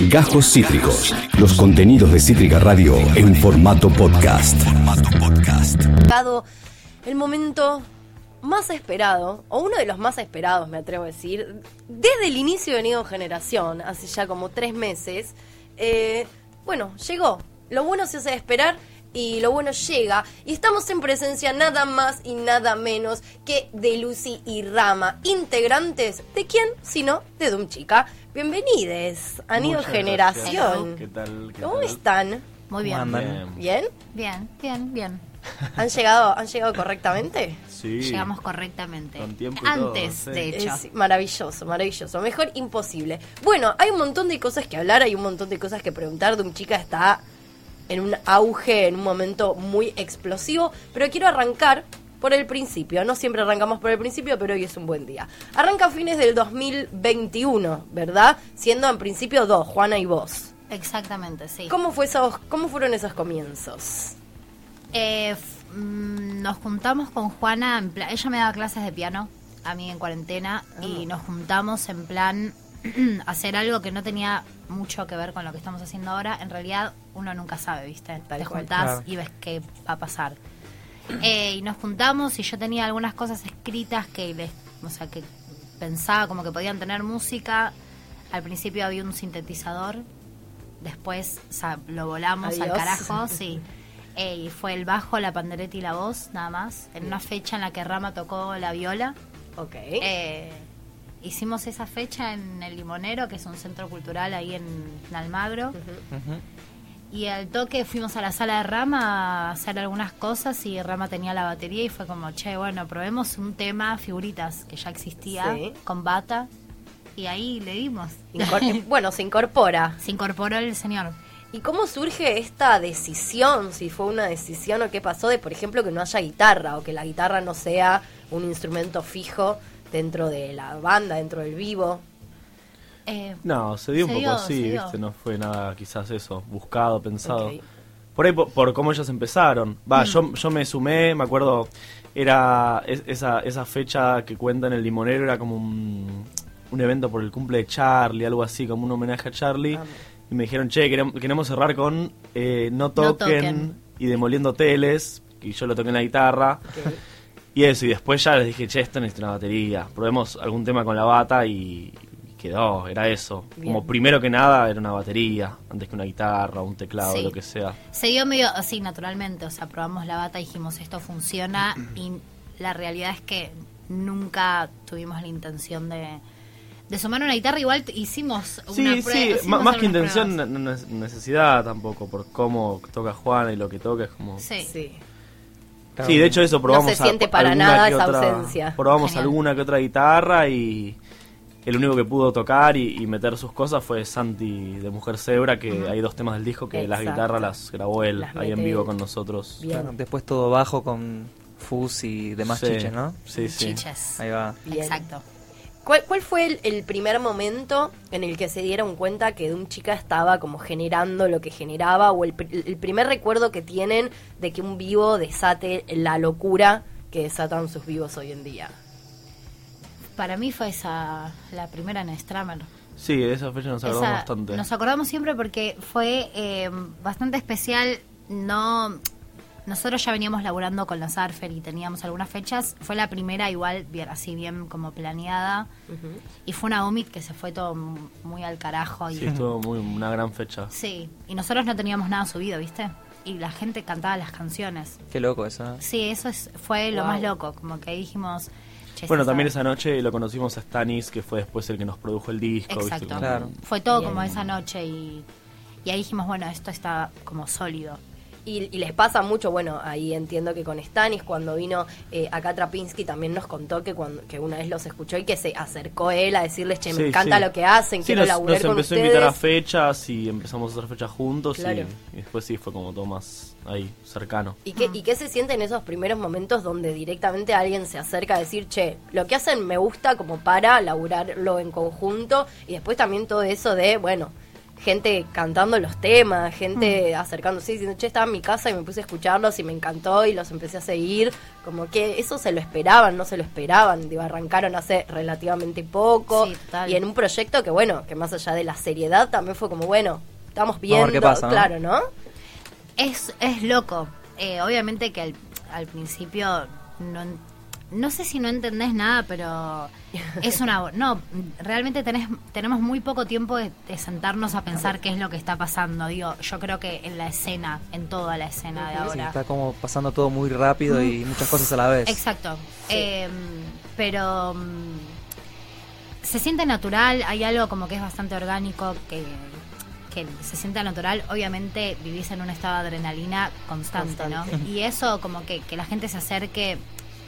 Gajos Cítricos. Los contenidos de Cítrica Radio en formato podcast. El momento más esperado, o uno de los más esperados, me atrevo a decir, desde el inicio de Nido Generación, hace ya como tres meses, eh, bueno, llegó. Lo bueno se hace esperar y lo bueno llega. Y estamos en presencia nada más y nada menos que de Lucy y Rama, integrantes de quién, sino de Doom Chica. Bienvenides a Nido Muchas Generación. gracias. ¿Qué tal? ¿Qué ¿Cómo tal? están? Muy bien. Bien. ¿Bien? Bien, bien, bien. ¿Han llegado, ¿Han llegado correctamente? Sí. Llegamos correctamente. Con tiempo y todo, Antes, sí. de hecho. Es maravilloso, maravilloso. Mejor imposible. Bueno, hay un montón de cosas que hablar, hay un montón de cosas que preguntar. Doom Chica está en un auge, en un momento muy explosivo, pero quiero arrancar por el principio. No siempre arrancamos por el principio, pero hoy es un buen día. Arranca a fines del 2021, ¿verdad? Siendo en principio dos, Juana y vos. Exactamente, sí. ¿Cómo, fue esos, ¿Cómo fueron esos comienzos? Eh, mm, nos juntamos con Juana, en ella me daba clases de piano, a mí en cuarentena, y nos juntamos en plan hacer algo que no tenía mucho que ver con lo que estamos haciendo ahora. En realidad, uno nunca sabe, ¿viste? Tal Te cual. juntás Claro. y ves qué va a pasar. Eh, y nos juntamos y yo tenía algunas cosas escritas que les, o sea, que pensaba como que podían tener música. Al principio había un sintetizador, después o sea, lo volamos al Adiós. carajo, sí. Eh, y fue el bajo, la pandereta y la voz, nada más. En una fecha en la que Rama tocó la viola. Ok. Eh, hicimos esa fecha en el Limonero, que es un centro cultural ahí en Almagro. Y al toque fuimos a la sala de Rama a hacer algunas cosas y Rama tenía la batería y fue como, che, bueno, probemos un tema, figuritas, que ya existía, Sí. con bata. Y ahí le dimos. Incor- bueno, se incorpora. Se incorporó el señor. ¿Y cómo surge esta decisión? Si fue una decisión o qué pasó de, por ejemplo, que no haya guitarra o que la guitarra no sea un instrumento fijo dentro de la banda, dentro del vivo. Eh, No, se dio un Se poco así. ¿viste? No fue nada quizás eso, buscado, pensado. Ok. Por ahí, por, por cómo ellos empezaron. Va, yo, yo me sumé, me acuerdo, era es- esa, esa fecha que cuenta en el Limonero, era como un, un evento por el cumple de Charlie, algo así, como un homenaje a Charlie. Ah. Y me dijeron, che, queremos, queremos cerrar con eh, no, toquen toquen. y Demoliendo Teles, y yo lo toqué en la guitarra. Y eso, y después ya les dije, che, esto necesita una batería. Probemos algún tema con la bata y quedó, era eso. Bien. Como primero que nada era una batería, antes que una guitarra, un teclado, Sí. lo que sea. Se dio medio así naturalmente, o sea, probamos la bata y dijimos esto funciona y la realidad es que nunca tuvimos la intención de, de sumar una guitarra, igual hicimos una Sí, prueba. sí, hicimos más que intención, pruebas. no- no es necesidad tampoco, por cómo toca Juana y lo que toca es como... Sí. Sí. Sí, de hecho eso probamos No se siente a- para nada esa otra- ausencia. Probamos Genial. alguna que otra guitarra y el único que pudo tocar y, y meter sus cosas fue Santi de Mujer Zebra, que hay dos temas del disco que las guitarras las grabó él Las ahí en vivo con nosotros. Bien. Claro, después todo bajo con fuzz y demás Sí, chiches, ¿no? Sí, sí. Chiches. Ahí va. Bien. Exacto. ¿Cuál, cuál fue el, el primer momento en el que se dieron cuenta que un chica estaba como generando lo que generaba o el, el primer recuerdo que tienen de que un vivo desate la locura que desatan sus vivos hoy en día? Para mí fue esa la primera en Stramer. Sí, de esa fecha nos acordamos Esa- bastante. Nos acordamos siempre porque fue eh, bastante especial. No, nosotros ya veníamos laburando con los Arfer y teníamos algunas fechas. Fue la primera igual, bien, así bien como planeada. Y fue una Omid que se fue todo muy al carajo. Y, Sí, estuvo muy, una gran fecha. Sí, y nosotros no teníamos nada subido, ¿viste? Y la gente cantaba las canciones. Qué loco eso. Sí, eso es, fue lo más loco. Como que dijimos. "Che, Bueno, también sabe". esa noche lo conocimos a Stanis, que fue después el que nos produjo el disco. Exacto. Claro. Fue todo Bien. como esa noche y, y ahí dijimos, bueno, esto está como sólido. Y, y les pasa mucho, bueno, ahí entiendo que con Stanis, cuando vino eh, acá Trapinski, también nos contó que cuando que una vez los escuchó y que se acercó él a decirles, che, me Sí, encanta sí. lo que hacen, Sí, quiero nos, laburar nos con empezó a invitar a fechas y empezamos a hacer fechas juntos y- Claro. y, después sí fue como todo más ahí, cercano. ¿Y qué, ¿Y qué se siente en esos primeros momentos donde directamente alguien se acerca a decir, che, lo que hacen me gusta como para laburarlo en conjunto? Y después también todo eso de, bueno, gente cantando los temas, gente acercándose diciendo, che, estaba en mi casa y me puse a escucharlos y me encantó y los empecé a seguir. Como que eso se lo esperaban, no se lo esperaban. Digo, arrancaron hace relativamente poco. Sí, y en un proyecto que, bueno, que más allá de la seriedad también fue como, bueno, estamos viendo, qué pasa, claro, ¿no? Es, es loco. Eh, obviamente que al, al principio no, no sé si no entendés nada, pero es una... No, realmente tenés, tenemos muy poco tiempo de, de sentarnos a pensar qué es lo que está pasando. Digo, yo creo que en la escena, en toda la escena de Sí, ahora. está como pasando todo muy rápido y muchas cosas a la vez. Exacto. Eh, pero mm, se siente natural, hay algo como que es bastante orgánico, que, que se siente natural. Obviamente vivís en un estado de adrenalina constante, Constante. ¿no? Y eso como que, que la gente se acerque...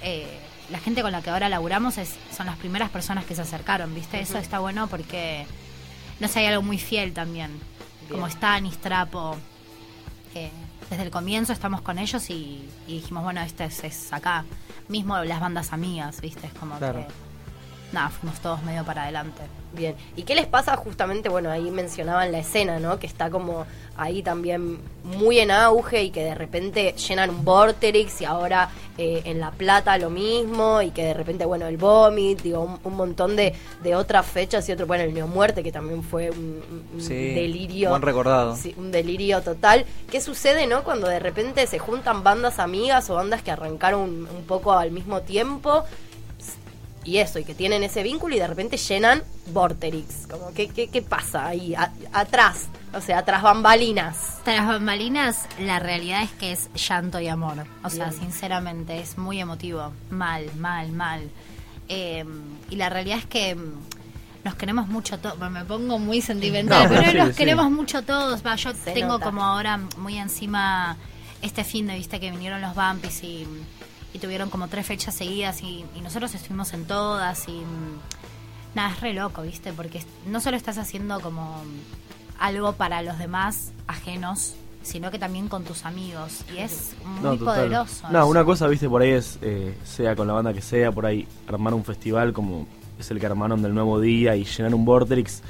eh, la gente con la que ahora laburamos es, son las primeras personas que se acercaron, ¿viste? Eso está bueno porque, no sé, hay algo muy fiel también. Como Stanis, Trapo, desde el comienzo estamos con ellos y, y dijimos, bueno, este es, es acá. Mismo las bandas amigas, ¿viste? Es como Claro. que. Nada, fuimos todos medio para adelante. Bien. ¿Y qué les pasa justamente? Bueno, ahí mencionaban la escena, ¿no? Que está como ahí también muy en auge y que de repente llenan un Vorterix y ahora eh, en La Plata lo mismo y que de repente, bueno, el Vomit, digo, un, un montón de, de otras fechas y otro, bueno, el Neomuerte que también fue un, un Sí, delirio. buen recordado. Sí, un delirio total. ¿Qué sucede, no? Cuando de repente se juntan bandas amigas o bandas que arrancaron un, un poco al mismo tiempo y eso, y que tienen ese vínculo y de repente llenan Vorterix. Como, ¿qué, qué, qué pasa ahí? A- atrás, o sea, atrás bambalinas. Tras bambalinas, la realidad es que es llanto y amor. O sea, Bien. sinceramente, es muy emotivo. Mal, mal, mal. Eh, y la realidad es que mm, nos queremos mucho todos. Me pongo muy sentimental, No, pero sí, nos sí. queremos mucho todos. Va, yo Se tengo nota. como ahora muy encima este fin de vista que vinieron los Bumpis y, y tuvieron como tres fechas seguidas y, y nosotros estuvimos en todas y mm, nada, es re loco, ¿viste? Porque no solo estás haciendo como algo para los demás ajenos, sino que también con tus amigos. Y es muy No, poderoso. No, eso. una cosa, viste, por ahí es, eh, sea con la banda que sea, por ahí armar un festival como es el que armaron del Nuevo Día y llenar un Vortex.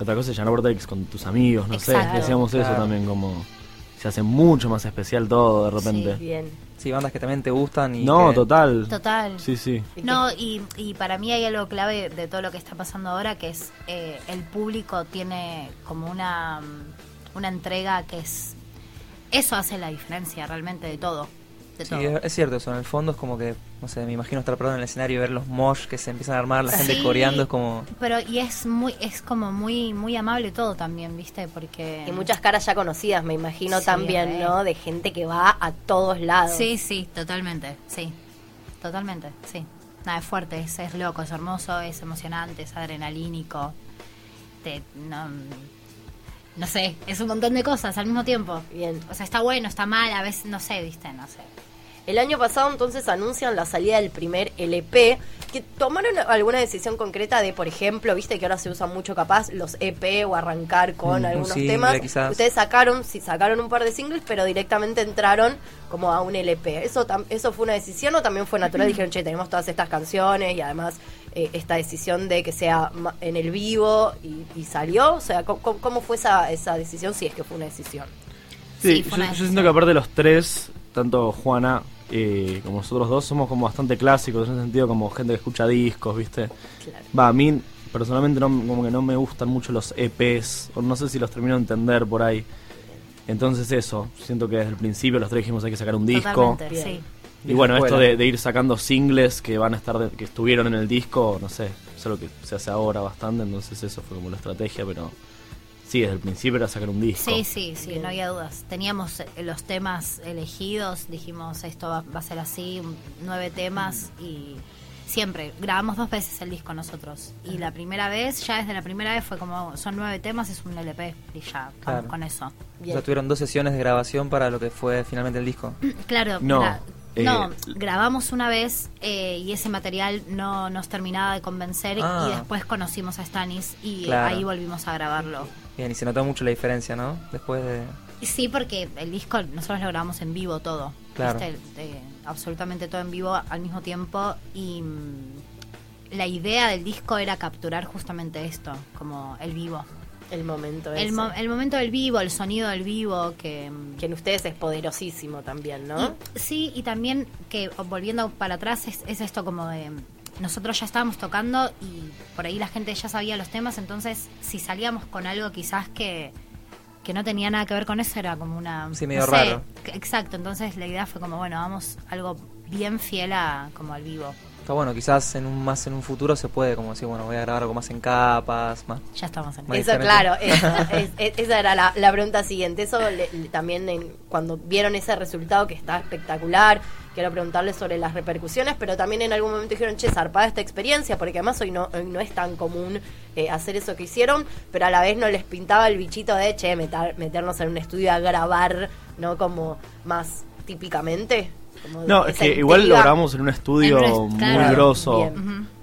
Otra cosa es llenar Vortex con tus amigos, no Exacto. sé. Decíamos eso también, como se hace mucho más especial todo de repente. Bien. Sí, bandas que también te gustan y no, que- total. Total. Sí, sí. No, y, y para mí hay algo clave de todo lo que está pasando ahora, que es eh, el público tiene como una, mm, una entrega que es... Eso hace la diferencia realmente de todo. De Sí, todo. es, es cierto eso. En el fondo es como que, no sé, me imagino estar parado en el escenario y ver los mosh que se empiezan a armar, la gente Sí. coreando, es como... Pero y es muy es como muy muy amable todo también, ¿viste? Porque Y muchas caras ya conocidas, me imagino Sí, también, re. ¿no? De gente que va a todos lados. Sí, sí, totalmente, sí. Totalmente, sí. Nada, es fuerte, es, es loco, es hermoso, es emocionante, es adrenalínico. Te, no, no sé, es un montón de cosas al mismo tiempo. Bien. O sea, está bueno, está mal, a veces, no sé, viste, no sé. El año pasado entonces anuncian la salida del primer LP, que tomaron alguna decisión concreta de, por ejemplo, viste que ahora se usa mucho capaz los EP o arrancar con Mm, un algunos single, temas. quizás. Ustedes sacaron, sí, sacaron un par de singles, pero directamente entraron como a un LP. ¿Eso, tam- eso fue una decisión o también fue natural? Dijeron, che, tenemos todas estas canciones y además eh, esta decisión de que sea en el vivo y, y salió. O sea, ¿cómo, cómo fue esa, esa decisión? Si es que fue una decisión. Sí, Sí, yo, yo siento que aparte de los tres, tanto Juana eh, como nosotros dos, somos como bastante clásicos, en ese sentido como gente que escucha discos, ¿viste? Claro. Va, a mí personalmente no, como que no me gustan mucho los EPs, o no sé si los termino de entender por ahí. Entonces eso, siento que desde el principio los tres dijimos hay que sacar un disco. Sí. Y bueno, esto de, de ir sacando singles que van a estar, de- que estuvieron en el disco, no sé, es algo que se hace ahora bastante, entonces eso fue como la estrategia, pero sí, desde el principio era sacar un disco. Sí, sí, sí, Bien. no había dudas. Teníamos eh, los temas elegidos, dijimos esto va, va a ser así, nueve temas y siempre grabamos dos veces el disco nosotros. Y la primera vez, ya desde la primera vez fue como son nueve temas, es un LP y ya, vamos Claro. con eso. O sea, tuvieron dos sesiones de grabación para lo que fue finalmente el disco. Claro, No, gra- eh, no, grabamos una vez eh, y ese material no nos terminaba de convencer Ah. y después conocimos a Stanis y Claro. ahí volvimos a grabarlo. Bien, y se notó mucho la diferencia, ¿no? Después de... Sí, porque el disco nosotros lo grabamos en vivo todo. Claro. ¿viste? Eh, absolutamente todo en vivo al mismo tiempo. Y mm, la idea del disco era capturar justamente esto, como el vivo. El momento El, mo- el momento del vivo, el sonido del vivo, que... que en ustedes es poderosísimo también, ¿no? Y- sí, y también que volviendo para atrás es, es esto como de nosotros ya estábamos tocando y por ahí la gente ya sabía los temas, entonces si salíamos con algo quizás que, que no tenía nada que ver con eso era como una... Sí, medio no sé, raro. Exacto, entonces la idea fue como, bueno, vamos algo bien fiel a como al vivo. Está bueno, quizás en un más en un futuro se puede como decir, bueno, voy a grabar algo más en capas, más Ya estamos en Eso, diferente. claro, esa, es- es- esa era la, la pregunta siguiente. Eso le- le- también en- cuando vieron ese resultado que está espectacular, quiero preguntarles sobre las repercusiones, pero también en algún momento dijeron, che, zarpada esta experiencia, porque además hoy no, hoy no es tan común eh, hacer eso que hicieron, pero a la vez no les pintaba el bichito de, che, meter- meternos en un estudio a grabar, ¿no? Como más típicamente. Como No, es que igual lo grabamos en un estudio En un est- muy claro. grosso.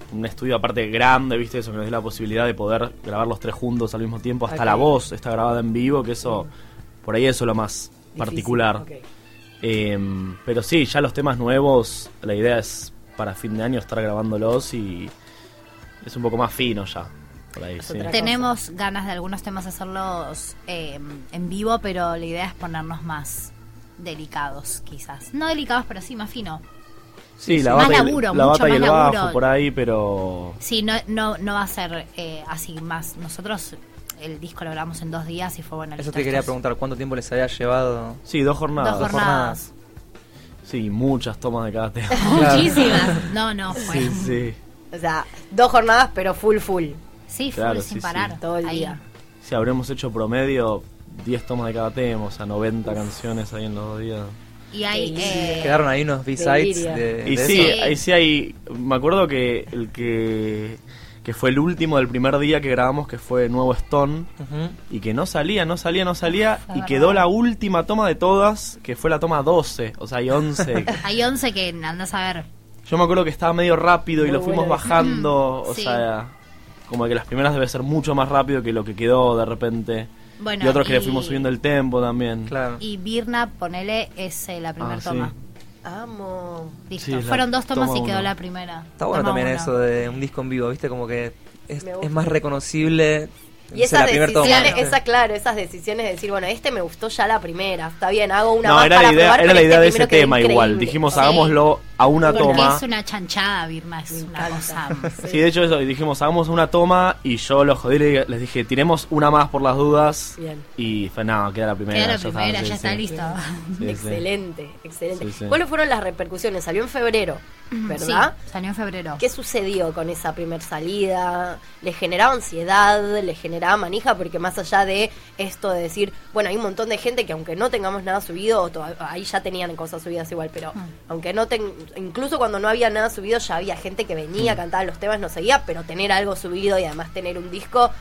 Un estudio aparte grande, ¿viste? Eso que nos dio la posibilidad de poder grabar los tres juntos al mismo tiempo. Hasta la voz está grabada en vivo, que eso, por ahí eso es lo más Difícil, particular. ok. Eh, pero sí, ya los temas nuevos, la idea es para fin de año estar grabándolos y es un poco más fino ya. Por ahí, sí. Tenemos ganas de algunos temas hacerlos eh, en vivo, pero la idea es ponernos más delicados, quizás. No delicados, pero sí más fino. Sí, la Más bata, y el- laburo, la mucho bata y el más bajo laburo. por ahí, pero Sí, no, no, no va a ser eh, así más. Nosotros el disco lo grabamos en dos días y fue bueno. Eso listo, te quería preguntar, ¿cuánto tiempo les había llevado? sí, dos jornadas. Dos jornadas. Sí, muchas tomas de cada tema. Muchísimas. No, no, fue. sí, sí. O sea, dos jornadas, pero full, full. Sí, full Claro, sin sí, sí. parar. Todo el Ahí. día. Si habremos hecho promedio 10 tomas de cada tema, o sea, 90 canciones ahí en los dos días. Y hay. Delirio. eh, Quedaron ahí unos B-sides de, Y de sí, eso. ahí sí hay. Me acuerdo que el que. Que fue el último del primer día que grabamos, que fue Nuevo Stone, Ujú. y que no salía, no salía, no salía, y verdad. quedó la última toma de todas, que fue la toma 12, o sea, hay 11. hay 11 que andas a ver. Yo me acuerdo que estaba medio rápido y lo fuimos bueno. bajando, o Sí. sea, como que las primeras debe ser mucho más rápido que lo que quedó de repente. Bueno, y otros que le fuimos subiendo el tempo también. Claro. Y Birna, ponele, es eh, la primera Ah, sí. Amo. Listo. Sí, Fueron dos tomas toma y quedó uno. la primera. Está bueno Toma también uno. eso de un disco en vivo, ¿viste? Como que es más reconocible. Y decisiones, ¿viste? esa, claro, esas decisiones de decir, bueno, este me gustó ya la primera, está bien, hago una No, más era para la idea, probar, era la este idea de ese tema igual. Dijimos, Sí. hagámoslo a una Porque toma. es una chanchada, Birna, es una cosa. Sí, de hecho eso, dijimos, hagamos una toma y yo los jodí, le- les dije, tiremos una más por las dudas. Bien. Y fue, no, queda la primera. Queda la ya está, primera, sí, ya está sí. listo. Sí, sí. excelente, excelente. Sí, sí. ¿Cuáles fueron las repercusiones? Salió en febrero, ¿verdad? Sí, salió en febrero. ¿Qué sucedió con esa primer salida? ¿Le generaba ansiedad? ¿Le generaba manija? Porque más allá de esto de decir, bueno, hay un montón de gente que aunque no tengamos nada subido, ahí ya tenían cosas subidas igual, pero Mm. aunque no ten, incluso cuando no había nada subido, ya había gente que venía, cantaba los temas, no seguía, pero tener algo subido y además tener un disco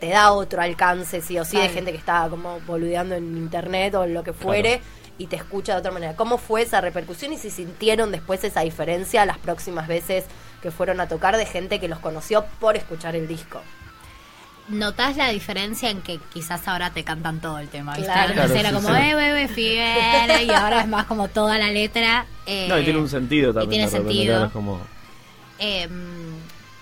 te da otro alcance, sí o sí, de Claro. gente que estaba como boludeando en internet o en lo que fuere. Y te escucha de otra manera. ¿Cómo fue esa repercusión y si sintieron después esa diferencia las próximas veces que fueron a tocar de gente que los conoció por escuchar el disco? ¿Notás la diferencia en que quizás ahora te cantan todo el tema? ¿viste? Claro. Era sí, como, sí. eh, bebé, fiera, y ahora es más como toda la letra. eh, No, y tiene un sentido también. tiene de repente, sentido. como- eh,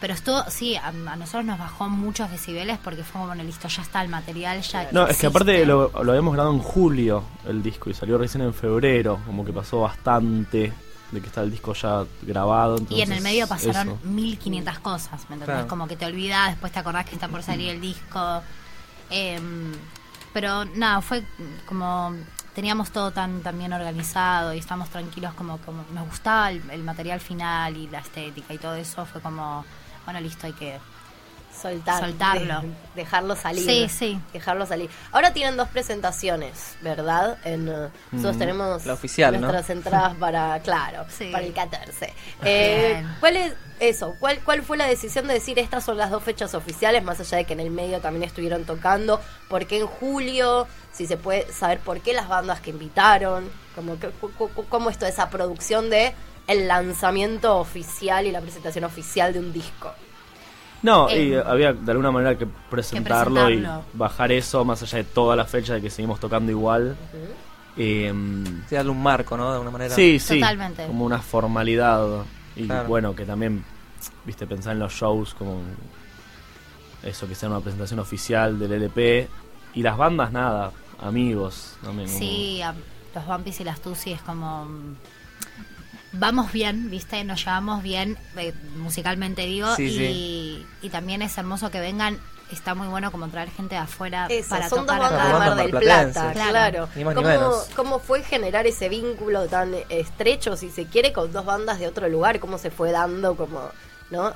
pero estuvo, sí, a, a nosotros nos bajó muchos decibeles porque fue como, bueno, listo, ya está el material, ya No, es que aparte lo, lo habíamos grabado en julio el disco y salió recién en febrero, como que pasó bastante de que está el disco ya grabado. Y en el medio pasaron eso. 1500 cosas, ¿me entendés? Claro. Como que te olvidas, después te acordás que está por salir el disco. Em, pero nada, fue como teníamos todo tan, tan bien organizado y estamos tranquilos como, como nos gustaba el, el material final y la estética y todo eso, fue como, bueno, listo, hay que... Soltar, Soltarlo. de- dejarlo salir. Sí, sí. Dejarlo salir. Ahora tienen dos presentaciones, ¿verdad? En, eh, nosotros Mm. tenemos La oficial, ¿no? nuestras entradas para, claro, Sí. para el 14. Eh. ¿Cuál es eso? ¿Cuál, ¿Cuál fue la decisión de decir estas son las dos fechas oficiales, más allá de que en el medio también estuvieron tocando? ¿Por qué en julio? Si se puede saber por qué las bandas que invitaron, como que, cómo es toda esa producción de el lanzamiento oficial y la presentación oficial de un disco. No, Eh, y había de alguna manera que presentarlo, presentarlo. y bajar eso más allá de toda la fecha de que seguimos tocando igual. Eh, Sí, darle un marco, ¿no? De alguna manera. sí, sí. Totalmente. Como una formalidad. Y Claro. bueno, que también, viste, pensar en los shows como eso, que sea una presentación oficial del LP. Y las bandas, nada, amigos. también, como- Sí, a- los Vampis y las Tusi es como. Vamos bien, ¿viste? Nos llevamos bien, eh, musicalmente digo, Sí, y, sí. y también es hermoso que vengan. Está muy bueno como traer gente de afuera Eso, para son dos tocar bandas acá. de Mar Bandas del. Plata, Claro. claro. Ni más ni ¿Cómo, menos. ¿Cómo fue generar ese vínculo tan estrecho, si se quiere, con dos bandas de otro lugar? ¿Cómo se fue dando como, no?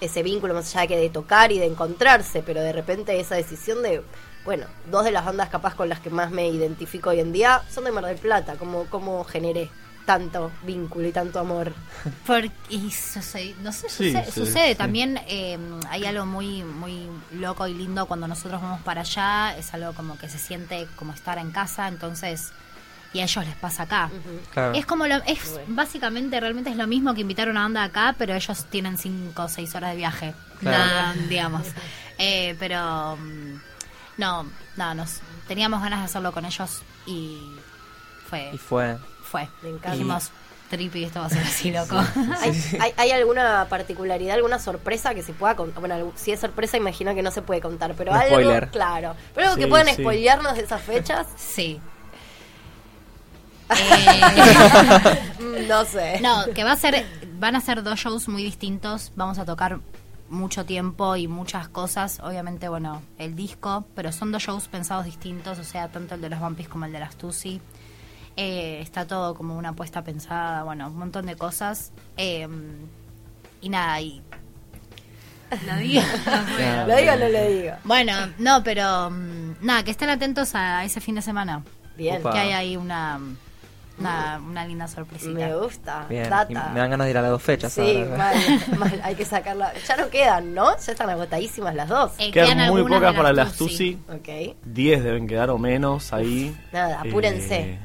Ese vínculo más allá que de tocar y de encontrarse, pero de repente esa decisión de, bueno, dos de las bandas capaz con las que más me identifico hoy en día son de Mar del Plata. ¿Cómo, cómo generé tanto vínculo y tanto amor? Porque y sucede, no sé, Sí, sucede, sí, sucede. sí. también eh, hay algo muy muy loco y lindo cuando nosotros vamos para allá, es algo como que se siente como estar en casa, entonces y a ellos les pasa acá. Claro. Es como lo, es básicamente realmente es lo mismo que invitar a una banda acá, pero ellos tienen cinco o seis horas de viaje, Claro. Nada, digamos. Eh, pero mm, no, no, nos teníamos ganas de hacerlo con ellos y fue Y fue. Fue. Me encanta. Dijimos, trippy, esto va a ser así, loco. ¿Hay, hay, hay alguna particularidad, alguna sorpresa que se pueda contar? Bueno, si es sorpresa, imagino que no se puede contar, pero algo, spoiler. claro. Pero algo que puedan sí. spoilearnos de esas fechas, sí. Eh, no sé. no, que va a ser, van a ser dos shows muy distintos. Vamos a tocar mucho tiempo y muchas cosas. Obviamente, bueno, el disco, pero son dos shows pensados distintos, o sea, tanto el de los Vampis como el de las Tusi. Eh, está todo como una apuesta pensada, bueno, un montón de cosas. Eh, y nada, y. Lo digo. Claro. ¿Lo digo o no lo digo? Bueno, no, pero mm, nada, que estén atentos a ese fin de semana. Bien, Opa. Que hay ahí una, una, una linda sorpresita. me gusta. Bien. Y Data. me dan ganas de ir a las dos fechas Sí, ahora. mal, mal, hay que sacarla. Ya no quedan, ¿no? Ya están agotadísimas las dos. Eh, Quedan muy pocas para las. Tusi. Ok. 10 deben quedar o menos ahí. Nada, apúrense. Eh,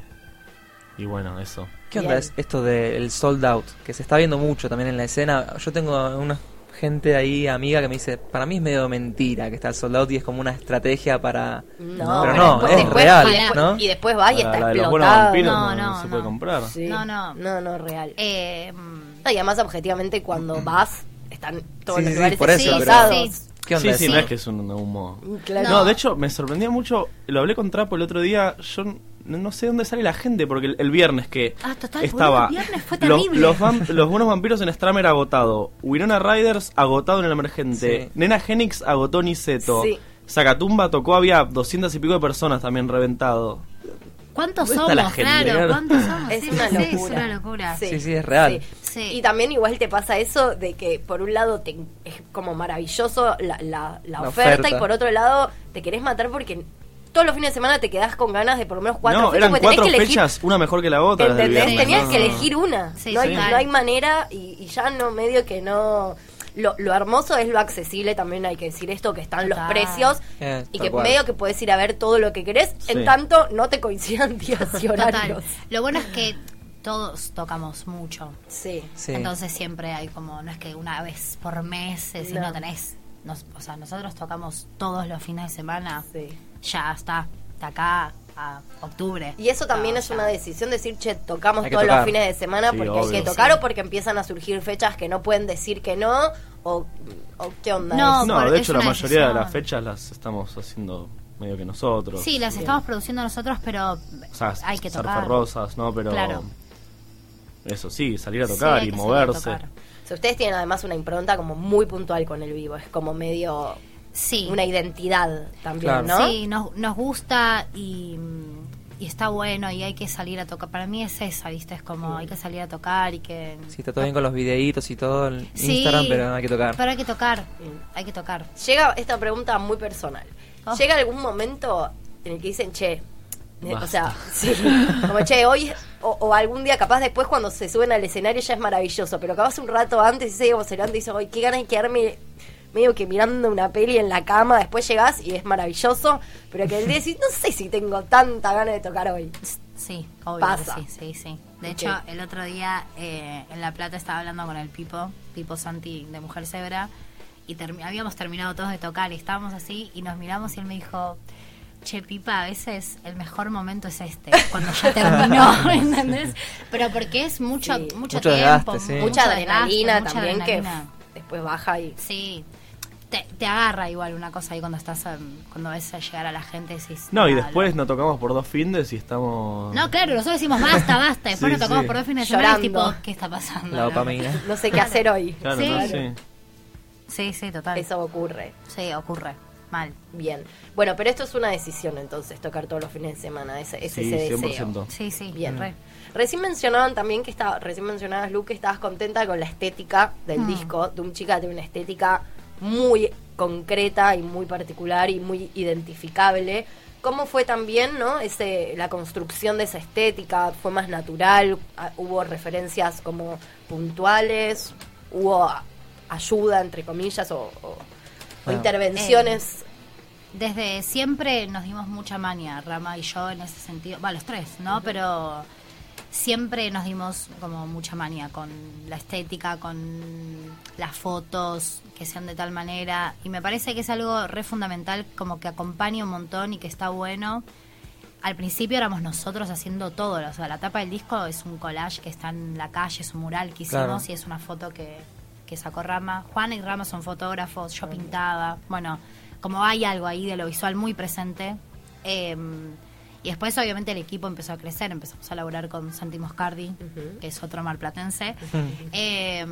y bueno, eso. ¿Qué onda es esto del sold out? Que se está viendo mucho también en la escena. Yo tengo una gente ahí, amiga, que me dice, para mí es medio mentira que está el sold out y es como una estrategia para... No, pero no, después- es después- real, y después, ¿no? y después va y Para está la de los buenos explotado. vampiros No, no, no, se no. puede comprar. Sí. No, no. No, no, real. Eh, mm, No, y además, objetivamente, cuando vas, están todos Sí, los sí, lugares por eso, pero- Sí, ¿Qué onda Sí, sí, no es que es un humo. Claro. No, de hecho, me sorprendía mucho. Lo hablé con Trapo el otro día. Yo no sé dónde sale la gente, porque el, el viernes que Ah, total, estaba. el viernes fue los, terrible. los, los buenos vampiros en Stramer agotado. Winona Riders agotado en el emergente. Sí. Nena Genix agotó Niceto. Sí. Zacatumba tocó, había 200 y pico de personas también reventado. ¿Cuántos ¿Dónde está la somos? gente? Claro. ¿cuántos somos? Es Sí, una sí, locura. Es una locura. Sí, sí, es real. Sí. Y también igual te pasa eso de que por un lado te, es como maravilloso la, la- la La oferta, oferta. y por otro lado te querés matar porque todos los fines de semana te quedás con ganas de por lo menos cuatro no, fechas. eran porque tenés cuatro que elegir- fechas, una mejor que la otra. Tenías no, que no. elegir una. Sí, no, hay, no hay manera y, y ya no medio que no... Lo, lo hermoso es lo accesible, también hay que decir esto, que están los Total. precios Eh, y que cual. medio que puedes ir a ver todo lo que querés, Sí. en tanto no te coincidan días y Total. horarios. Lo bueno es que todos tocamos mucho. Sí. Sí. Entonces siempre hay como, no es que una vez por mes, si No. no, tenés. nos- o sea, nosotros tocamos todos los fines de semana. Sí. Ya está, de acá a octubre. Y eso también No, es ya. una decisión, decir, che, tocamos todos los fines de semana Sí, porque hay que tocar Sí. o porque empiezan a surgir fechas que no pueden decir que no, o, o qué onda. No, es? No, de es hecho la mayoría de las fechas las estamos haciendo medio que nosotros. Sí, las estamos produciendo nosotros, pero O sea, hay que tocar. zarfarrosas, ¿no? Pero Claro. eso sí, salir a tocar y moverse. tocar. O sea, ustedes tienen además una impronta como muy puntual con el vivo, es como medio Sí. una identidad también, Claro. ¿no? Sí, nos, nos gusta y, mm, y está bueno y hay que salir a tocar. Para mí es esa, ¿viste? Es como hay que salir a tocar y que... Sí, está todo bien con los videitos y todo en Sí, Instagram, pero hay que tocar. Pero hay que tocar, hay que tocar. Llega esta pregunta muy personal. Oh. ¿Llega algún momento en el que dicen, che, o sea, sí, como che, hoy, o, o algún día capaz después cuando se suben al escenario ya es maravilloso, pero capaz un rato antes y se como se levanta y dice, hoy qué ganas de quedarme medio que mirando una peli en la cama, después llegás y es maravilloso, pero que el día decís, no sé si tengo tanta ganas de tocar hoy. Sí, obvio Pasa. sí, sí, sí. De hecho, el otro día eh, en La Plata estaba hablando con el Pipo, Pipo Santi de Mujer Zebra, y habíamos terminado todos de tocar y estábamos así y nos miramos y él me dijo, che, Pipa, a veces el mejor momento es este, cuando ya terminó, ¿entendés? Pero porque es mucho, Sí. mucho, Mucho tiempo, desgaste, sí. Mucha adrenalina mucha también adrenalina. que después baja y... Sí. Te, te agarra igual una cosa ahí cuando estás em, cuando ves a llegar a la gente decís, No, y después nos tocamos por dos findes y estamos... No, claro, nosotros decimos basta, basta. Después Sí, nos tocamos sí. por dos fines de semana y Llorando. tipo, ¿qué está pasando? La no? dopamina. No sé qué hacer hoy. Claro, Sí. no, Claro. sí. Sí, sí, total. Eso ocurre. Sí, ocurre. Mal. Bien. Bueno, pero esto es una decisión entonces, tocar todos los fines de semana, ese, ese, Sí, ese deseo. 100%. Sí, sí. Bien. re. Recién mencionaban también que estaba, recién mencionabas Lu que estabas contenta con la estética del Mm. disco, de un chica que tiene una estética muy concreta y muy particular y muy identificable. ¿Cómo fue también, no? Ese, la construcción de esa estética, fue más natural, Ah, hubo referencias como puntuales, hubo ayuda entre comillas o, o- o Bueno. intervenciones. Desde siempre nos dimos mucha maña, Rama y yo, en ese sentido. Va, los tres, ¿no? Pero siempre nos dimos como mucha manía con la estética, con las fotos, que sean de tal manera. Y me parece que es algo re fundamental, como que acompaña un montón y que está bueno. Al principio éramos nosotros haciendo todo, o sea, la tapa del disco es un collage que está en la calle, es un mural que hicimos Claro. y es una foto que, que sacó Rama. Juan y Rama son fotógrafos, yo pintaba. Bueno, como hay algo ahí de lo visual muy presente. eh, y después, obviamente, el equipo empezó a crecer. Empezamos a laburar con Santi Moscardi, que es otro marplatense. Eh,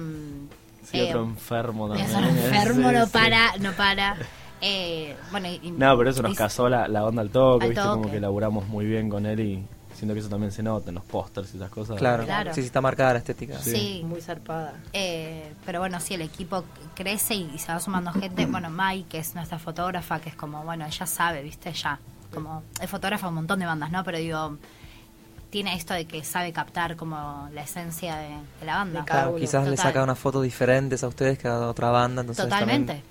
Sí, eh, otro enfermo también. es un enfermo, Sí, no sí. para, no para. Eh, bueno, y- No, pero eso nos y- casó la, la onda al toque, Al viste, como que laburamos muy bien con él y siento que eso también se nota en los pósters y esas cosas. Claro. Claro. Sí, sí, está marcada la estética. Sí, Muy zarpada. Eh, pero bueno, sí, el equipo crece y, y se va sumando gente. Bueno, Mai, que es nuestra fotógrafa, que es como, bueno, ella sabe, ¿viste? Ya. Como, es fotógrafa de un montón de bandas, ¿no? Pero digo, tiene esto de que sabe captar como la esencia de, de la banda. Claro, quizás le Total. saca unas fotos diferentes a ustedes que a otra banda. Entonces Totalmente.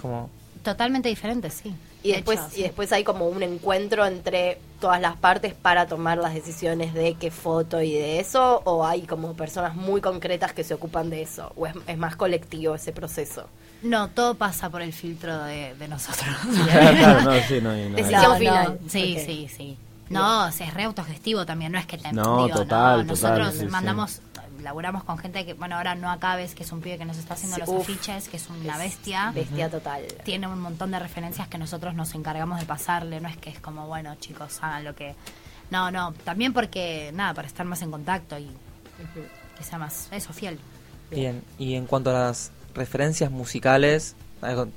como Totalmente diferente, sí. Y De después, hecho, y sí. después hay como un encuentro entre todas las partes para tomar las decisiones de qué foto y de eso, o hay como personas muy concretas que se ocupan de eso, o es, es más colectivo ese proceso. No, todo pasa por el filtro de, de nosotros. Claro, claro, no, sí, no hay nada. Decisión No, no, final. Sí, sí, sí. No, o sea, es re autogestivo también, no es que te No, digo, total, no, total, nosotros sí, sí. mandamos, laburamos con gente que, bueno, ahora no acabes, que es un pibe que nos está haciendo Sí, los uf. afiches, que es una Es bestia. Bestia total. Tiene un montón de referencias que nosotros nos encargamos de pasarle, no es que es como, bueno, chicos, hagan lo que... No, no, también porque, nada, para estar más en contacto y que sea más, eso, fiel. Bien, y en cuanto a las referencias musicales, algo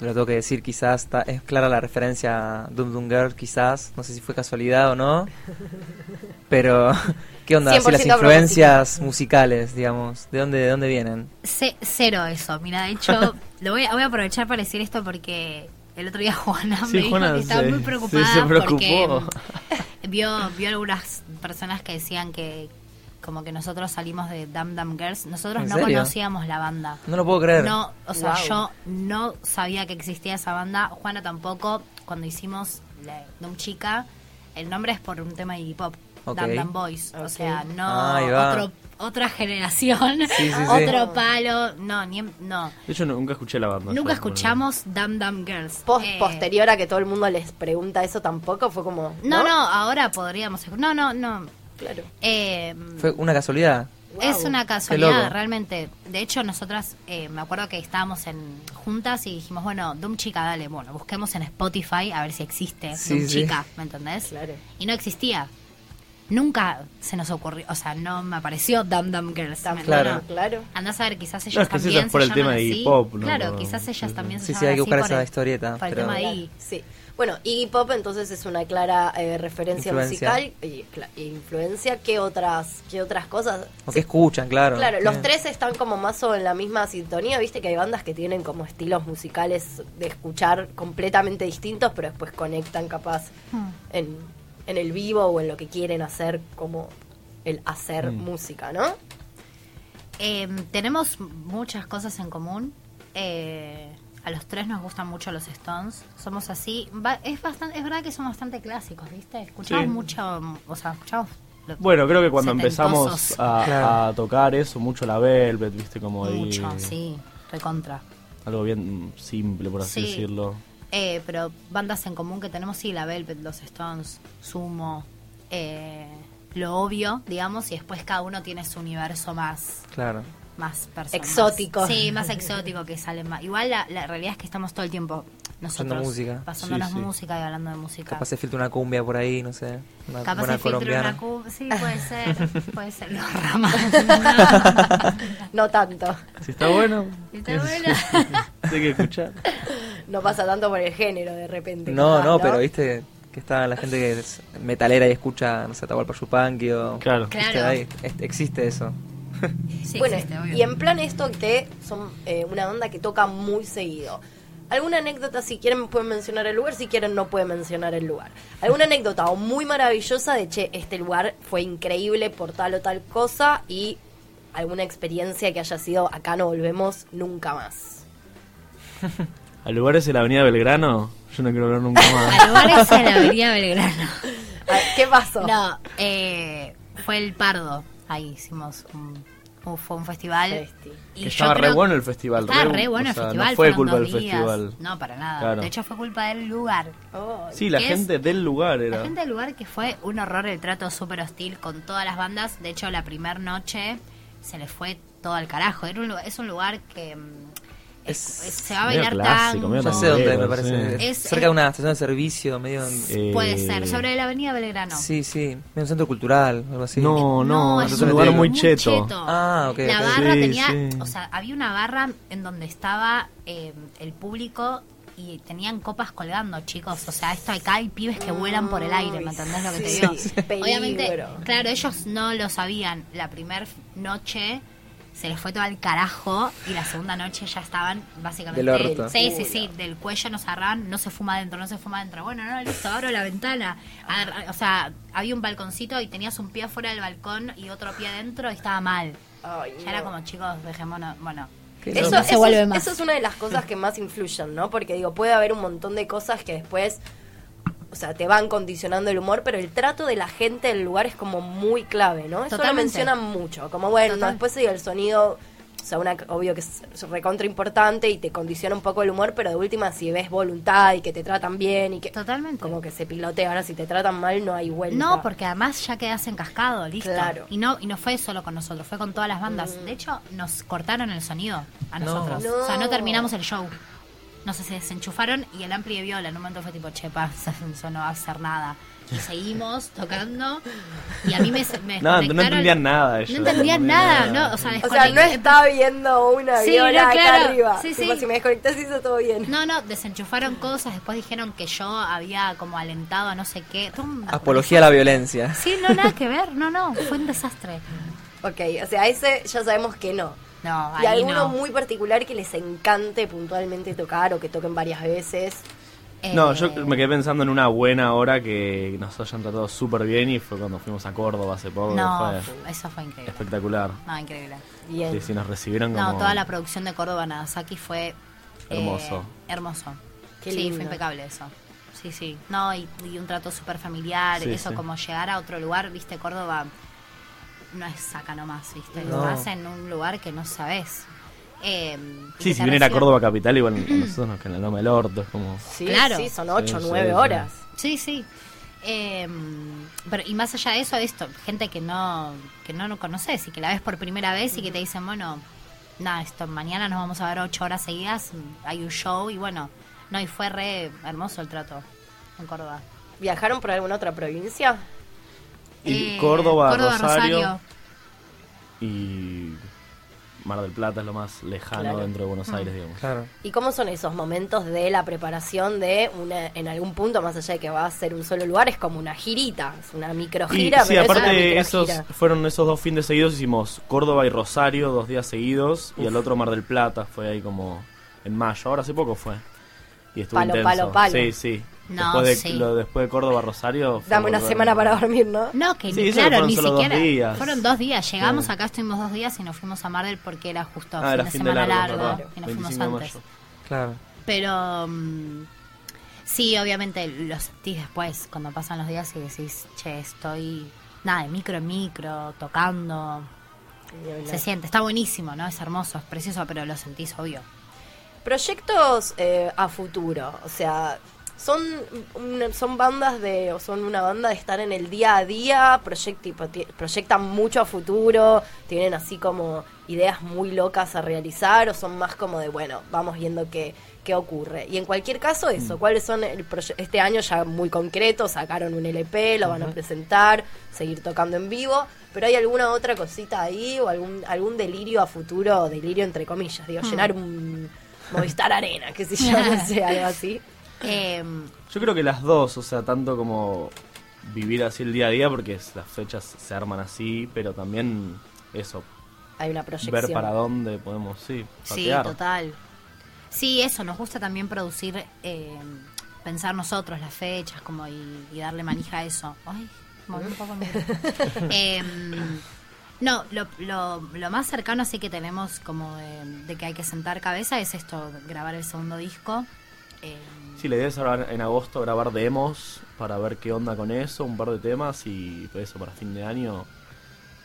lo tengo que decir, quizás está- es clara la referencia a Doom Doom Girl, quizás, no sé si fue casualidad o no, pero ¿qué onda? Así, las 100% a influencias musicales, digamos, ¿de dónde, de dónde vienen? Ce- cero eso. Mira, de hecho, lo voy a, voy a aprovechar para decir esto porque el otro día Juana Sí, me dijo Juana que estaba se- muy sí, preocupada se preocupó. porque vio, vio algunas personas que decían que como que nosotros salimos de Dam Dam Girls. Nosotros ¿En no serio? conocíamos la banda. No lo puedo creer. No, o sea, Wow. yo no sabía que existía esa banda. Juana tampoco. Cuando hicimos la- Doom Chica, el nombre es por un tema de hip hop. Ok. Dam Dam Boys. O sea, no va. otro, otra generación, Sí, sí, sí. otro palo. No, ni en- no. De hecho, nunca escuché la banda. Nunca escuchamos Dam Dam Girls. Post, Eh, posterior a que todo el mundo les pregunta eso tampoco, fue como... No, no, ahora podríamos. No, no, no. Claro. Eh, Fue una casualidad. Es una casualidad, realmente. De hecho, nosotras, eh, me acuerdo que estábamos en juntas y dijimos, bueno, Doom Chica, dale, bueno, busquemos en Spotify a ver si existe Sí, Doom sí. Chica, ¿me entendés? Claro. Y no existía. Nunca se nos ocurrió, o sea, no me apareció Dum Dum Girls. ¿me Claro. Claro. Andás a ver, quizás ellas No, es que eso también es por se el tema llaman de así. hip hop, ¿no? Claro, quizás sí, ellas sí. también se Sí, sí, llaman hay que buscar esa el- historieta, por el pero- tema de ahí. Sí. Bueno, Iggy Pop entonces es una clara eh, referencia Influencia. musical y e influencia. ¿Qué otras, qué otras cosas? O que escuchan, claro. Claro, los tres están como más o en la misma sintonía. Viste que hay bandas que tienen como estilos musicales de escuchar completamente distintos, pero después conectan capaz Hmm. en, en el vivo o en lo que quieren hacer, como el hacer Mm. música, ¿no? Eh, tenemos muchas cosas en común. Eh, a los tres nos gustan mucho los Stones. Somos así. Va- es bastante, es verdad que somos bastante clásicos, ¿viste? Escuchamos Sí. mucho, o sea, escuchamos. lo- Bueno, creo que cuando setentosos. empezamos a, Claro. a tocar eso, mucho la Velvet, viste, como ahí. mucho, sí, recontra. Algo bien simple, por así Sí. decirlo. Eh, pero bandas en común que tenemos, sí, la Velvet, los Stones, Sumo, eh, lo obvio, digamos, y después cada uno tiene su universo más, Claro. Más personas. Exóticos. Sí, más exótico que salen más. Igual la, la realidad es que estamos todo el tiempo nosotros música. pasándonos Sí, sí. música y hablando de música. Capaz se filtra una cumbia por ahí, no sé. Una Capaz buena se filtra colombiana. una cu- Sí, puede ser. puede ser. Los ramas. No tanto. Si está bueno, Está buena. hay que escuchar. No pasa tanto por el género de repente. No, capaz, no, pero viste que está la gente que es metalera y escucha, no sé, Atahualpa Yupanqui o... Claro. Claro. Ahí, es- existe eso. Sí, bueno, existe, y en plan esto que son eh, una banda que toca muy seguido. ¿Alguna anécdota? Si quieren pueden mencionar el lugar, si quieren no pueden mencionar el lugar. ¿Alguna anécdota o muy maravillosa de, che, este lugar fue increíble por tal o tal cosa y alguna experiencia que haya sido, acá no volvemos nunca más? ¿Al lugar es en la avenida Belgrano? Yo no quiero hablar nunca más. Al lugar es en la avenida Belgrano. A ver, ¿Qué pasó? No, eh, fue el Pardo. Ahí hicimos un, un- fue un festival. Festi. Y Que yo estaba re creo- bueno el festival, Estaba re- re bueno o el sea, no festival. fue culpa del festival. No, para nada. Claro. De hecho, fue culpa del lugar. Oh, Sí, la gente del lugar era. La gente del lugar que fue un horror el trato súper hostil con todas las bandas. De hecho, la primera noche se le fue todo al carajo. Era un, es un lugar que mm, es- se va a bailar clásico, tango. sé dónde, me parece. sí. Es- cerca de una estación de servicio, medio... en- Eh, Puede ser, sobre la avenida Belgrano. Sí, sí, medio un centro cultural, algo así. No, no, es es un lugar muy muy cheto. Ah, ok, La barra Sí, tenía, sí. o sea, había una barra en donde estaba eh, el público y tenían copas colgando, chicos. O sea, esto acá hay pibes que vuelan por el aire, ¿me entendés lo que te digo? Obviamente, claro, ellos no lo sabían. La primera noche se les fue todo al carajo y la segunda noche ya estaban básicamente Del orto. sí sí sí del cuello nos agarran no se fuma adentro no se fuma adentro bueno no listo abro la ventana Agarra- o sea había un balconcito y tenías un pie afuera del balcón y otro pie adentro y estaba mal Ay, ya era no. como chicos dejémonos bueno Eso, loco. No se eso vuelve es, más. eso es una de las cosas que más influyen, ¿no? Porque digo, puede haber un montón de cosas que después, o sea, te van condicionando el humor, pero el trato de la gente del lugar es como muy clave, ¿no? Eso lo mencionan mucho. Como bueno, Total. después el sonido, o sea, una, obvio que es recontra importante y te condiciona un poco el humor, pero de última, si ves voluntad y que te tratan bien y que. Totalmente. Como que se pilotea. Ahora, si te tratan mal, no hay vuelta. No, porque además ya quedas encascado, listo. Claro. Mm. Y no y no fue solo con nosotros, fue con todas las bandas. De hecho, nos cortaron el sonido a No. nosotros. No. O sea, no terminamos el show. No sé, se desenchufaron y el ampli de viola en un momento fue tipo, chepa, eso no va a hacer nada. Y seguimos tocando y a mí me, me No, no entendían nada ellos. No entendían No nada, no, o sea, O sea, desconecté- no está viendo una Sí, viola no, acá claro. arriba. Sí, Tipo, sí. si me desconectas, hizo todo bien. No, no, desenchufaron cosas, después dijeron que yo había como alentado a no sé qué. Apología a la violencia. Sí, no, nada que ver, no, no, fue un desastre. Ok, o sea, ese ya sabemos que no. No, y alguno no. muy particular que les encante puntualmente tocar o que toquen varias veces. No, Eh, yo me quedé pensando en una buena hora que nos hayan tratado súper bien y fue cuando fuimos a Córdoba hace poco. No, fue eso fue increíble. espectacular. No, increíble. Bien. Sí, sí, nos recibieron como... No, toda la producción de Córdoba Nagasaki fue eh, Hermoso. hermoso. Qué sí, lindo. fue impecable eso. Sí, sí. No, y, y un trato súper familiar. Sí, eso, sí. como llegar a otro lugar, viste, Córdoba no es acá nomás, viste. No. Estás en un lugar que no sabes. Eh, y Sí, si era reciban- Córdoba capital, igual a nosotros nos Loma del Orto, es como... Sí, Claro. sí, son 8 o Sí, 9 sí, horas. Sí, sí. Eh, pero y más allá de eso, esto, gente que no que no, no conoces y que la ves por primera vez y que te dicen, bueno, nada, esto mañana nos vamos a ver ocho horas seguidas, hay un show y bueno, no, y fue re hermoso el trato en Córdoba. ¿Viajaron por alguna otra provincia? Y Eh, Córdoba, Córdoba, Rosario, Rosario. y Mar del Plata es lo más lejano Claro. dentro de Mm. Buenos Aires, digamos. Claro. ¿Y cómo son esos momentos de la preparación de una, en algún punto, más allá de que va a ser un solo lugar, es como una girita, es una micro Y, gira, sí, es aparte esos microgira. fueron esos dos fines seguidos, hicimos Córdoba y Rosario dos días seguidos y el otro Mar del Plata, fue ahí como en mayo, ahora hace poco fue. Y estuvo Palo, intenso. palo, palo. Sí, sí. No, después, de, sí. lo- después de Córdoba Rosario. Dame una volver- semana para dormir, ¿no? No, que Sí, ni, claro, fueron ni solo dos siquiera. días. Fueron dos días. Llegamos Sí. acá, estuvimos dos días y nos fuimos a Mar del porque era justo Ah, fin era de fin de semana largo, largo, y nos fuimos 25 de antes. mayo. Claro. Pero mm, sí, obviamente lo sentís después, cuando pasan los días y decís, che, estoy, nada, de micro en micro, tocando. Se siente, está buenísimo, ¿no? Es hermoso, es precioso, pero lo sentís obvio. Proyectos eh, a futuro, o sea, son son bandas de o son una banda de estar en el día a día proyect- proyectan mucho a futuro tienen así como ideas muy locas a realizar o son más como de bueno vamos viendo qué qué ocurre. Y en cualquier caso eso cuáles son el este año ya muy concreto sacaron un LP lo van a presentar seguir tocando en vivo pero hay alguna otra cosita ahí o algún algún delirio a futuro delirio entre comillas digo llenar un Movistar Arena que se llama no sé, algo así Eh, Yo creo que las dos, o sea, tanto como vivir así el día a día, porque las fechas se arman así, pero también eso, hay una proyección ver para dónde podemos, sí, Sí, patear. total. Sí, eso, nos gusta también producir, eh, pensar nosotros las fechas como y, y darle manija a eso. Ay, moví un poco el micro. Em, no, lo, lo, lo más cercano así que tenemos como de, de que hay que sentar cabeza es esto, grabar el segundo disco. Em, Sí, la idea es ahora en agosto grabar demos para ver qué onda con eso, un par de temas y por eso para fin de año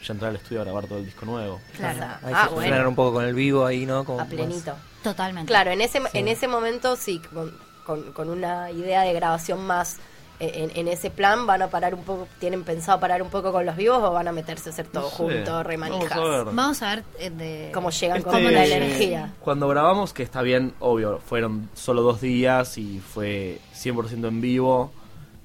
ya entrar al estudio a grabar todo el disco nuevo. claro, Hay Ah, que bueno. un poco con el vivo ahí, ¿no? Como a más- plenito totalmente. claro en ese en ese momento sí con, con, con una idea de grabación más eh, en, en ese plan van a parar un poco tienen pensado parar un poco con los vivos o van a meterse a hacer todo No sé, junto remanijas vamos a ver. Vamos a ver eh, de cómo llegan Este, con la energía Cuando grabamos, que está bien, obvio, fueron solo dos días y fue 100% en vivo,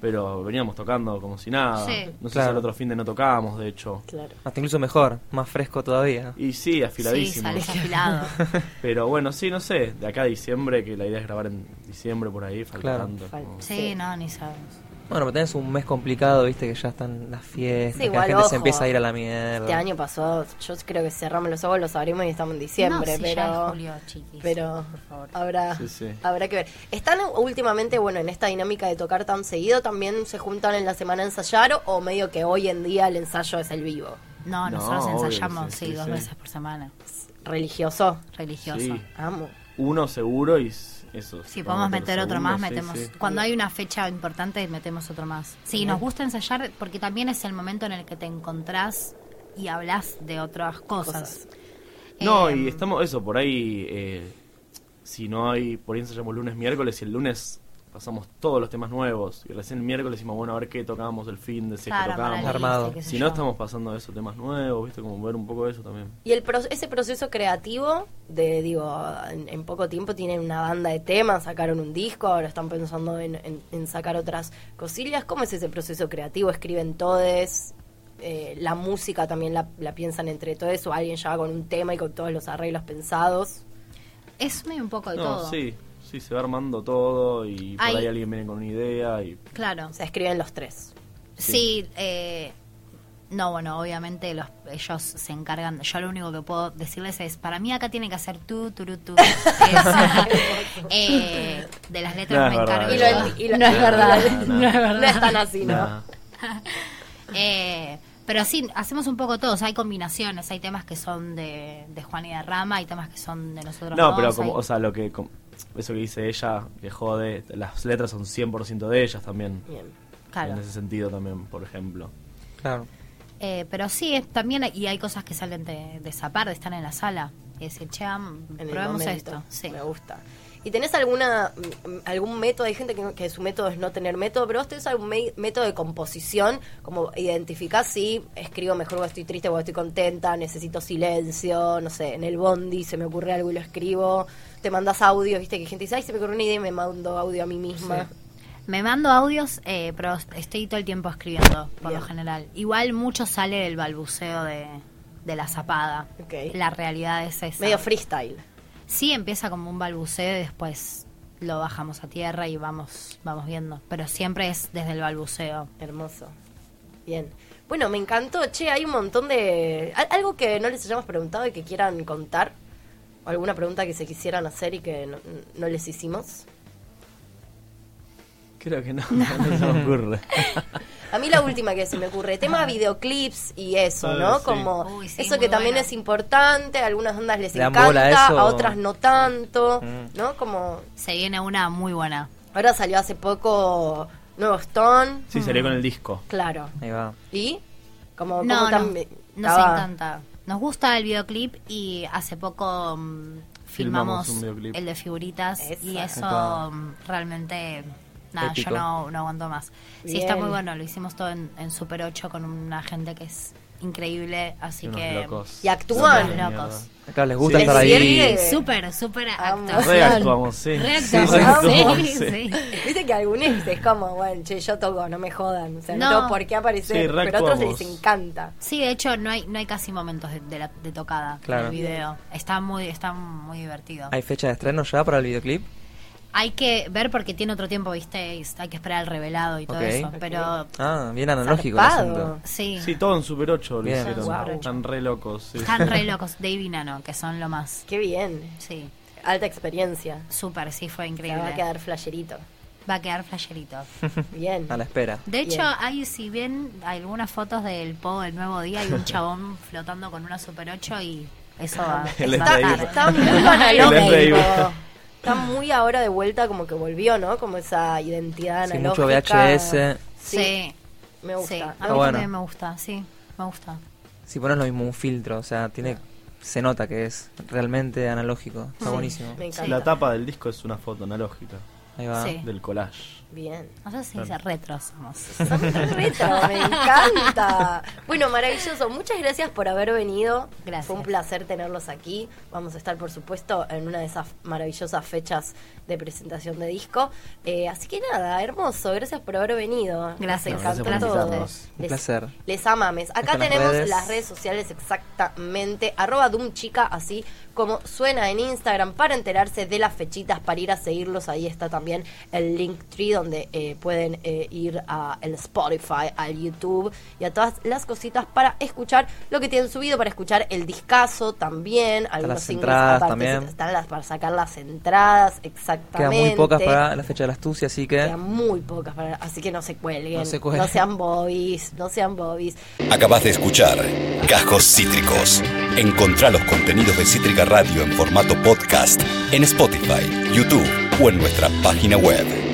pero veníamos tocando como si nada. Sí. No sé Claro. si el otro fin de no tocábamos, de hecho. claro Hasta incluso mejor, más fresco todavía. Y sí, Sí, afiladísimo. sales afilado. pero bueno, sí, no sé, de acá a diciembre, que la idea es grabar en diciembre por ahí, falta Claro. como- Sí, no, ni sabemos. Bueno, pero tenés un mes complicado, viste, que ya están las fiestas, Sí, que la gente ojo. se empieza a ir a la mierda. este año pasó yo creo que cerramos los ojos los abrimos y estamos en diciembre No, sí, pero ya es julio, chiquis. pero Por favor. habrá Sí, sí. habrá que ver están últimamente bueno en esta dinámica de tocar tan seguido también se juntan en la semana a ensayar o medio que hoy en día el ensayo es el vivo No, No, nosotros obvio, ensayamos, sí, sí, sí, dos sí. veces por semana. religioso Religioso. Sí. amo Uno seguro y eso. Si podemos meter otro más, metemos. sí. Cuando hay una fecha importante, metemos otro más. Sí, nos gusta ensayar porque también es el momento en el que te encontrás y hablas de otras cosas. No, Eh, y estamos, eso, por ahí, eh, si no hay, por ahí ensayamos lunes, miércoles, y el lunes pasamos todos los temas nuevos, y recién el miércoles decimos, bueno, a ver qué tocábamos el fin de si es que claro, tocábamos. Armado. Si no, yo. estamos pasando esos temas nuevos, ¿viste? Como ver un poco de eso también. y el pro- ese proceso creativo de digo en, en poco tiempo tienen una banda de temas sacaron un disco ahora están pensando en, en- en sacar otras cosillas. Cómo es ese proceso creativo escriben todes Eh, la música también la, la piensan entre todos o alguien ya va con un tema y con todos los arreglos pensados Es medio un poco de No, todo. sí, sí, se va armando todo, y por ahí alguien viene con una idea, y Claro. o sea escriben los tres. Sí, eh, no, bueno, obviamente los, ellos se encargan. Yo lo único que puedo decirles es: para mí acá tiene que hacer tú, tú, tú. eh, de las letras No me encargo. Y lo y lo- no es verdad, No, no. no es verdad. no es tan así no. Eh, pero sí, hacemos un poco todos. Hay combinaciones. Hay temas que son de, de Juan y de Rama, hay temas que son de nosotros No, dos, pero como, hay- o sea, lo que, eso que dice ella, que jode, las letras son 100% de ellas también. Bien. claro. En ese sentido también, por ejemplo. Claro. Eh, pero sí, es, también hay, y hay cosas que salen de, de zapar, de estar en la sala. Y decir, che, probemos esto. Sí. Me gusta. ¿Y tenés alguna mm, algún método? Hay gente que, que su método es no tener método, pero vos tenés algún me- método de composición, como identificar si escribo mejor cuando estoy triste, cuando estoy contenta, necesito silencio, no sé, en el bondi se me ocurre algo y lo escribo, te mandas audios, viste que gente dice, ay, se me ocurrió una idea y me mando audio a mí misma. Me mando audios, eh, pero estoy todo el tiempo escribiendo, por Bien. lo general. Igual mucho sale del balbuceo de, de la zapada. Ok. La realidad es esa. Medio freestyle. Sí, empieza como un balbuceo y después lo bajamos a tierra y vamos, vamos viendo. Pero siempre es desde el balbuceo. Hermoso. Bien. Bueno, me encantó. Che, hay un montón de... ¿al- ¿Algo que no les hayamos preguntado y que quieran contar? ¿O ¿Alguna pregunta que se quisieran hacer y que no, no les hicimos? Creo que no, no, se me ocurre. A mí la última que se me ocurre, tema videoclips y eso, Ah, ¿no? sí. Como Uy, sí, eso que también es importante, a algunas ondas les ¿Le dan encanta, a eso? a otras no tanto, Mm. ¿no? Como Se viene una muy buena. ahora salió hace poco Nuevo Stone, Sí, salió con el disco. claro. Ahí va. ¿Y? Como, No, no, también- nos estaba- encanta. Nos gusta el videoclip y hace poco mm, filmamos, Filmamos un videoclip. el de figuritas y eso mm, realmente nada, Épico. yo no, no aguanto más. Sí, está muy bueno, lo hicimos todo en, en Super 8 con una gente que es increíble, así Unos que... locos. Y actúan. Locos. Acá les gusta Sí. estar ¿Les ahí. Súper, súper actuación. Reactuamos, sí. Reactuamos, Sí, reactuamos, sí, sí. sí. Viste que algunos es como, bueno, che, yo toco, no me jodan. O sea, no, No. por qué aparecer. Sí, pero a otros les encanta. Sí, de hecho no hay no hay casi momentos de, de la- de tocada Claro. en el video. Está muy está muy divertido. ¿Hay fecha de estreno ya para el videoclip? Hay que ver porque tiene otro tiempo, ¿viste? Y Hay que esperar el revelado y todo Ok. eso, pero Ah, bien analógico el Zarpado. asunto. sí. Sí, todo en Super 8 lo Bien. hicieron. Wow. Están re locos. sí. Están re locos, Dave y Nano, que son lo más. Qué bien. Sí, Alta experiencia. súper, sí, fue Se increíble. va a quedar flasherito. Va a quedar flasherito. Bien. A la espera. De hecho, Bien. hay, si bien hay algunas fotos del Po del nuevo día, hay un chabón flotando con una Super 8 y eso va, estar. Está muy analógico. Está muy ahora de vuelta, como que volvió, ¿no? Como esa identidad Sí, analógica. mucho VHS. Sí, Sí, me gusta. sí, a mí Está bueno. también me gusta, sí, me gusta. Si pones lo mismo un filtro, o sea, tiene se nota que es realmente analógico. Está Sí. buenísimo. Me encanta. La tapa del disco es una foto analógica Ahí va. Sí. del collage. Bien. No sé si dice retro somos. Son re retro, me encanta. Bueno, maravilloso. Muchas gracias por haber venido. Gracias. Fue un placer tenerlos aquí. Vamos a estar, por supuesto, en una de esas maravillosas fechas de presentación de disco. Eh, así que nada, hermoso. Gracias por haber venido. Gracias. Nos Gracias encantó por todo. Un Les- placer. Les amames. Acá las tenemos redes. las redes sociales exactamente. Arroba Doom Chica, así como suena en Instagram para enterarse de las fechitas, para ir a seguirlos. Ahí está también el Linktree donde eh, pueden eh, ir a el Spotify, al YouTube y a todas las cositas para escuchar lo que tienen subido, para escuchar el discazo también. Algunos las singles entradas aparte, también. Están las para sacar las entradas, exactamente. Quedan muy pocas para la fecha de la astucia, así que Quedan muy pocas para, así que no se cuelguen, No se cuelguen. sean bobis, no sean bobis. Acabas de escuchar Cajos Cítricos. Encontrá los contenidos de Cítrica Radio en formato podcast en Spotify, YouTube o en nuestra página web.